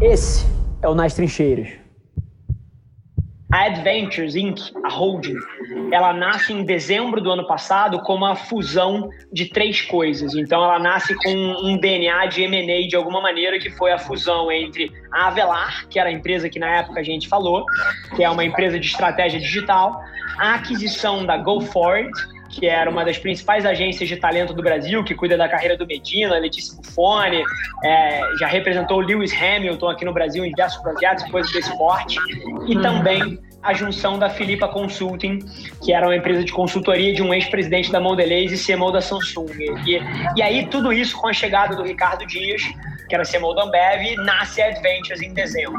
Esse é o Nas Trincheiras. A Adventures Inc., a holding, ela nasce em dezembro do ano passado como a fusão de três coisas. Então, ela nasce com um DNA de M&A de alguma maneira, que foi a fusão entre a Avelar, que era a empresa que na época a gente falou, que é uma empresa de estratégia digital, a aquisição da GoForward, que era uma das principais agências de talento do Brasil, que cuida da carreira do Medina, Letícia Buffoni, é, já representou o Lewis Hamilton aqui no Brasil em diversos projetos, coisas do esporte, e uhum. também a junção da Filipa Consulting, que era uma empresa de consultoria de um ex-presidente da Mondelez e CMO da Samsung. E, e aí tudo isso com a chegada do Ricardo Dias, que era CMO da Ambev, nasce a Adventures em dezembro.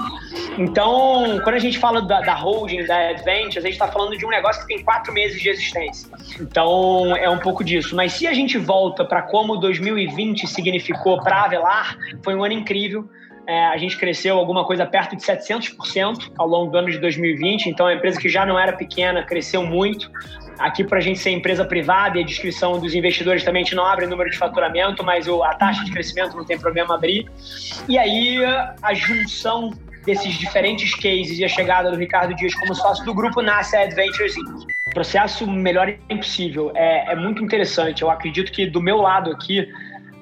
Então, quando a gente fala da, da holding, da Adventures, a gente está falando de um negócio que tem quatro meses de existência. Então, é um pouco disso. Mas se a gente volta para como 2020 significou para Avelar, foi um ano incrível. É, a gente cresceu alguma coisa perto de 700% ao longo do ano de 2020, então uma empresa que já não era pequena cresceu muito. Aqui, para a gente ser empresa privada e a descrição dos investidores também, a gente não abre número de faturamento, mas a taxa de crescimento não tem problema abrir. E aí, a junção desses diferentes cases e a chegada do Ricardo Dias como sócio do grupo nasce a Adventures Inc. Processo melhor impossível. É, é muito interessante. Eu acredito que do meu lado aqui,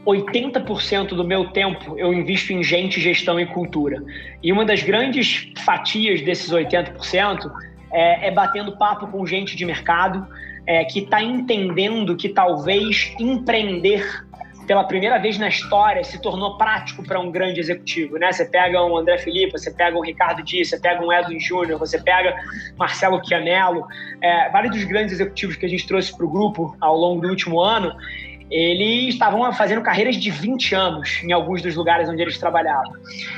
80% do meu tempo eu invisto em gente, gestão e cultura. E uma das grandes fatias desses 80% é, é batendo papo com gente de mercado é, que está entendendo que talvez empreender pela primeira vez na história se tornou prático para um grande executivo, né? Você pega um André Felipe, você pega um Ricardo Dias, você pega um Edwin Júnior, você pega Marcelo Chianello, é, vários dos grandes executivos que a gente trouxe para o grupo ao longo do último ano, eles estavam fazendo carreiras de 20 anos em alguns dos lugares onde eles trabalhavam.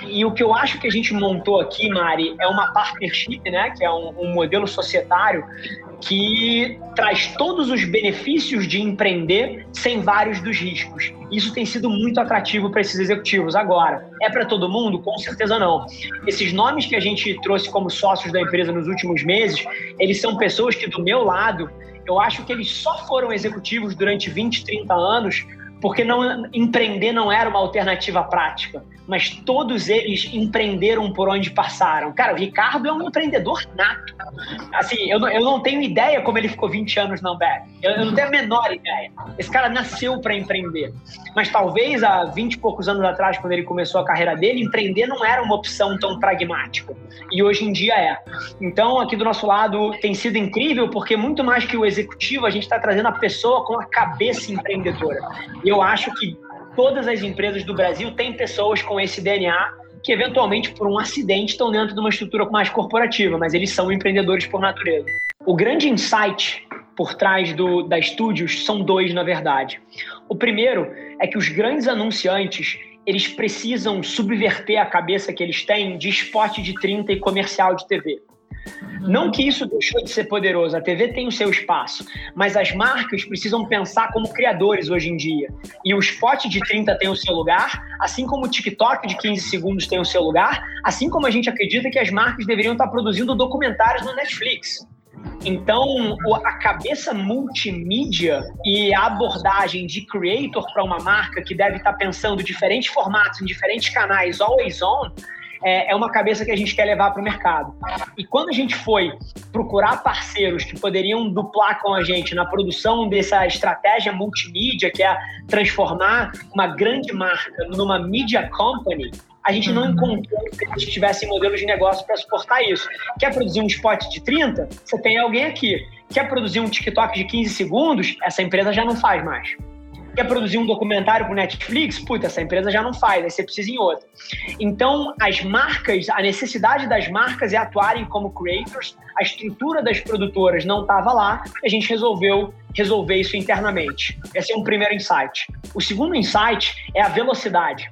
E o que eu acho que a gente montou aqui, Mari, é uma partnership, né, que é um, um modelo societário que traz todos os benefícios de empreender sem vários dos riscos. Isso tem sido muito atrativo para esses executivos. Agora, é para todo mundo? Com certeza não. Esses nomes que a gente trouxe como sócios da empresa nos últimos meses, eles são pessoas que, do meu lado, eu acho que eles só foram executivos durante 20, 30 anos porque não empreender não era uma alternativa prática mas todos eles empreenderam por onde passaram. Cara, o Ricardo é um empreendedor nato. Assim, eu não, eu não tenho ideia como ele ficou 20 anos na Ambev. Eu, eu não tenho a menor ideia. Esse cara nasceu para empreender. Mas talvez há 20 e poucos anos atrás, quando ele começou a carreira dele, empreender não era uma opção tão pragmática. E hoje em dia é. Então, aqui do nosso lado, tem sido incrível, porque muito mais que o executivo, a gente está trazendo a pessoa com a cabeça empreendedora. E eu acho que todas as empresas do Brasil têm pessoas com esse DNA que eventualmente por um acidente estão dentro de uma estrutura mais corporativa, mas eles são empreendedores por natureza. O grande insight por trás do, da Studios são dois, na verdade. O primeiro é que os grandes anunciantes eles precisam subverter a cabeça que eles têm de spot de 30 e comercial de TV. Não que isso deixou de ser poderoso, a TV tem o seu espaço, mas as marcas precisam pensar como criadores hoje em dia. E o spot de 30 tem o seu lugar, assim como o TikTok de 15 segundos tem o seu lugar, assim como a gente acredita que as marcas deveriam estar produzindo documentários no Netflix. Então, a cabeça multimídia e a abordagem de creator para uma marca que deve estar pensando diferentes formatos em diferentes canais, always on, é, é uma cabeça que a gente quer levar para o mercado. E quando a gente foi procurar parceiros que poderiam duplar com a gente na produção dessa estratégia multimídia, que é transformar uma grande marca numa media company, a gente não encontrou que a gente tivesse modelos de negócio para suportar isso. Quer produzir um spot de 30? Você tem alguém aqui. Quer produzir um TikTok de 15 segundos? Essa empresa já não faz mais quer produzir um documentário para Netflix, puta, essa empresa já não faz, aí você precisa em outra. Então, as marcas, a necessidade das marcas é atuarem como creators, a estrutura das produtoras não estava lá, e a gente resolveu resolver isso internamente. Esse é um primeiro insight. O segundo insight é a velocidade.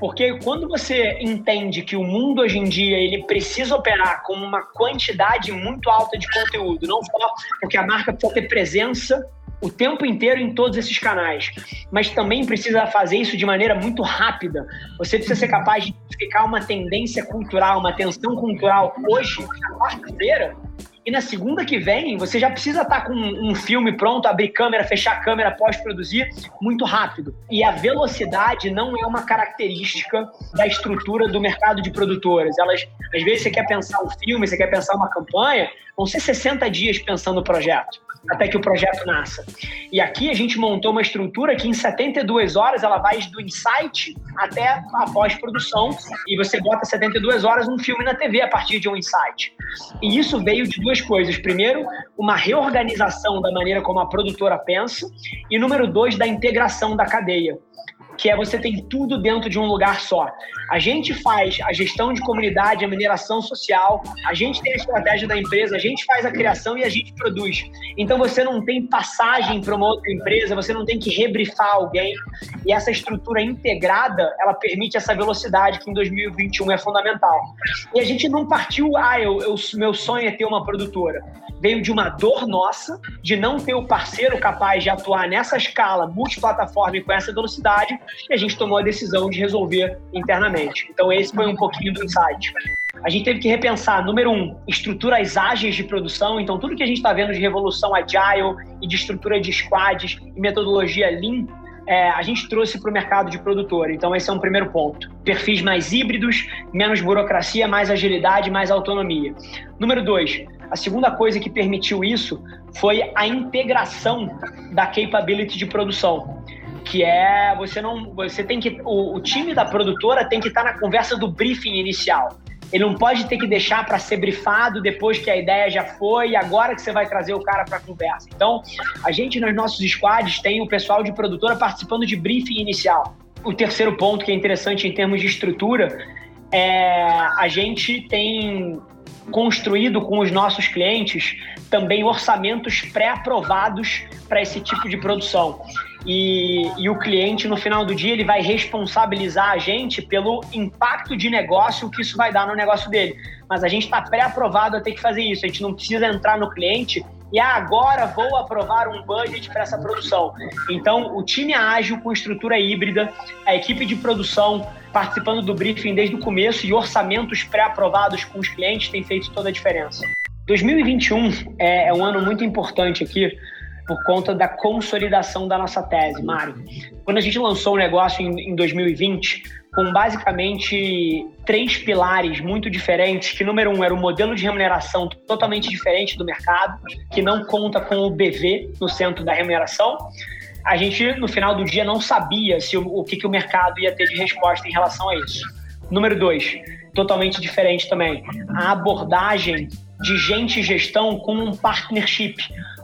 Porque quando você entende que o mundo hoje em dia ele precisa operar com uma quantidade muito alta de conteúdo, não só porque a marca precisa ter presença o tempo inteiro em todos esses canais, mas também precisa fazer isso de maneira muito rápida. Você precisa ser capaz de identificar uma tendência cultural, uma tensão cultural hoje, na quarta-feira, e na segunda que vem você já precisa estar tá com um filme pronto, abrir câmera, fechar câmera, pós-produzir muito rápido. E a velocidade não é uma característica da estrutura do mercado de produtoras. Elas, às vezes, você quer pensar um filme, você quer pensar uma campanha, vão ser 60 dias pensando no projeto até que o projeto nasça. E aqui a gente montou uma estrutura que em 72 horas ela vai do insight até a pós-produção e você bota 72 horas um filme na TV a partir de um insight. E isso veio de duas coisas. Primeiro, uma reorganização da maneira como a produtora pensa e número dois, da integração da cadeia que é você tem tudo dentro de um lugar só. A gente faz a gestão de comunidade, a mineração social, a gente tem a estratégia da empresa, a gente faz a criação e a gente produz. Então você não tem passagem para uma outra empresa, você não tem que rebrifar alguém. E essa estrutura integrada, ela permite essa velocidade que em 2021 é fundamental. E a gente não partiu, ah, eu, eu, meu sonho é ter uma produtora. Veio de uma dor nossa de não ter o parceiro capaz de atuar nessa escala multiplataforma e com essa velocidade e a gente tomou a decisão de resolver internamente. Então, esse foi um pouquinho do insight. A gente teve que repensar, número um, estruturas ágeis de produção. Então, tudo que a gente está vendo de revolução agile e de estrutura de squads e metodologia lean, é, a gente trouxe para o mercado de produtor. Então, esse é um primeiro ponto. Perfis mais híbridos, menos burocracia, mais agilidade, mais autonomia. Número dois, a segunda coisa que permitiu isso foi a integração da capability de produção que é você não você tem que o, o time da produtora tem que estar tá na conversa do briefing inicial. Ele não pode ter que deixar para ser brifado depois que a ideia já foi e agora que você vai trazer o cara para a conversa. Então, a gente nos nossos squads tem o pessoal de produtora participando de briefing inicial. O terceiro ponto que é interessante em termos de estrutura é a gente tem construído com os nossos clientes também orçamentos pré-aprovados para esse tipo de produção e, e, o cliente, no final do dia, ele vai responsabilizar a gente pelo impacto de negócio que isso vai dar no negócio dele. Mas a gente está pré-aprovado a ter que fazer isso. A gente não precisa entrar no cliente e ah, agora vou aprovar um budget para essa produção. Então, o time ágil com estrutura híbrida, a equipe de produção participando do briefing desde o começo e orçamentos pré-aprovados com os clientes tem feito toda a diferença. 2021 é, é um ano muito importante aqui por conta da consolidação da nossa tese, Mário. Quando a gente lançou o negócio em, em 2020, com basicamente três pilares muito diferentes, que número um era o modelo de remuneração totalmente diferente do mercado, que não conta com o BV no centro da remuneração. A gente, no final do dia, não sabia se o, o que, que o mercado ia ter de resposta em relação a isso. Número dois, totalmente diferente também, a abordagem de gente e gestão com um partnership,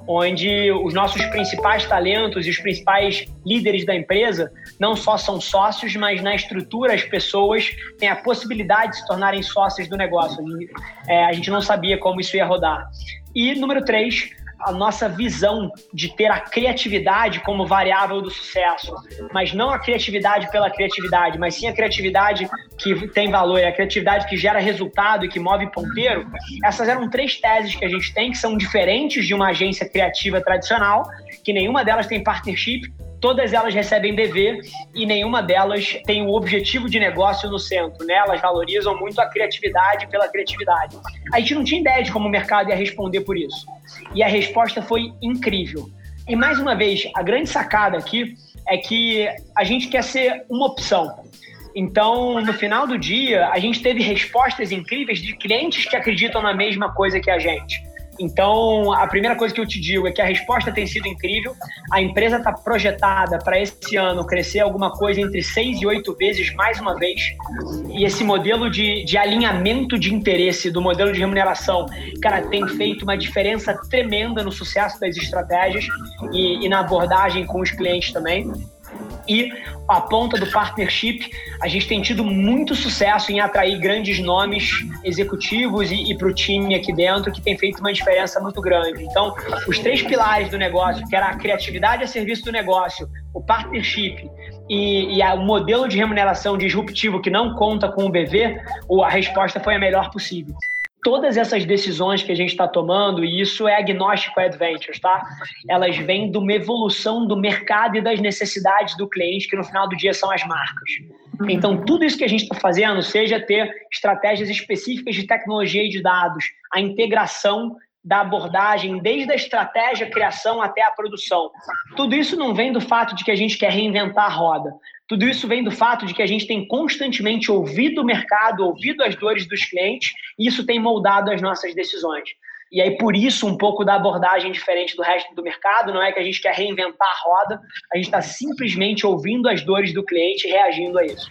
onde os nossos principais talentos e os principais líderes da empresa não só são sócios, mas na estrutura as pessoas têm a possibilidade de se tornarem sócios do negócio. É, a gente não sabia como isso ia rodar. E número três, a nossa visão de ter a criatividade como variável do sucesso, mas não a criatividade pela criatividade, mas sim a criatividade que tem valor, a criatividade que gera resultado e que move ponteiro. Essas eram três teses que a gente tem que são diferentes de uma agência criativa tradicional, que nenhuma delas tem partnership, todas elas recebem BV e nenhuma delas tem o objetivo de negócio no centro, né? Elas valorizam muito a criatividade pela criatividade. A gente não tinha ideia de como o mercado ia responder por isso. E a resposta foi incrível. E mais uma vez, a grande sacada aqui é que a gente quer ser uma opção. Então, no final do dia, a gente teve respostas incríveis de clientes que acreditam na mesma coisa que a gente. Então, a primeira coisa que eu te digo é que a resposta tem sido incrível. A empresa está projetada para esse ano crescer alguma coisa entre seis e oito vezes mais uma vez. E esse modelo de, de alinhamento de interesse do modelo de remuneração, cara, tem feito uma diferença tremenda no sucesso das estratégias e, e na abordagem com os clientes também e a ponta do partnership, a gente tem tido muito sucesso em atrair grandes nomes executivos e, e para o time aqui dentro, que tem feito uma diferença muito grande. Então, os três pilares do negócio, que era a criatividade a serviço do negócio, o partnership e, o modelo de remuneração disruptivo que não conta com o BV, a resposta foi a melhor possível todas essas decisões que a gente está tomando, e isso é agnóstico Adventures, tá? Elas vêm de uma evolução do mercado e das necessidades do cliente, que no final do dia são as marcas. Então, tudo isso que a gente está fazendo, seja ter estratégias específicas de tecnologia e de dados, a integração da abordagem, desde a estratégia, criação até a produção. Tudo isso não vem do fato de que a gente quer reinventar a roda. Tudo isso vem do fato de que a gente tem constantemente ouvido o mercado, ouvido as dores dos clientes, e isso tem moldado as nossas decisões. E aí, por isso, um pouco da abordagem diferente do resto do mercado, não é que a gente quer reinventar a roda, a gente está simplesmente ouvindo as dores do cliente e reagindo a isso.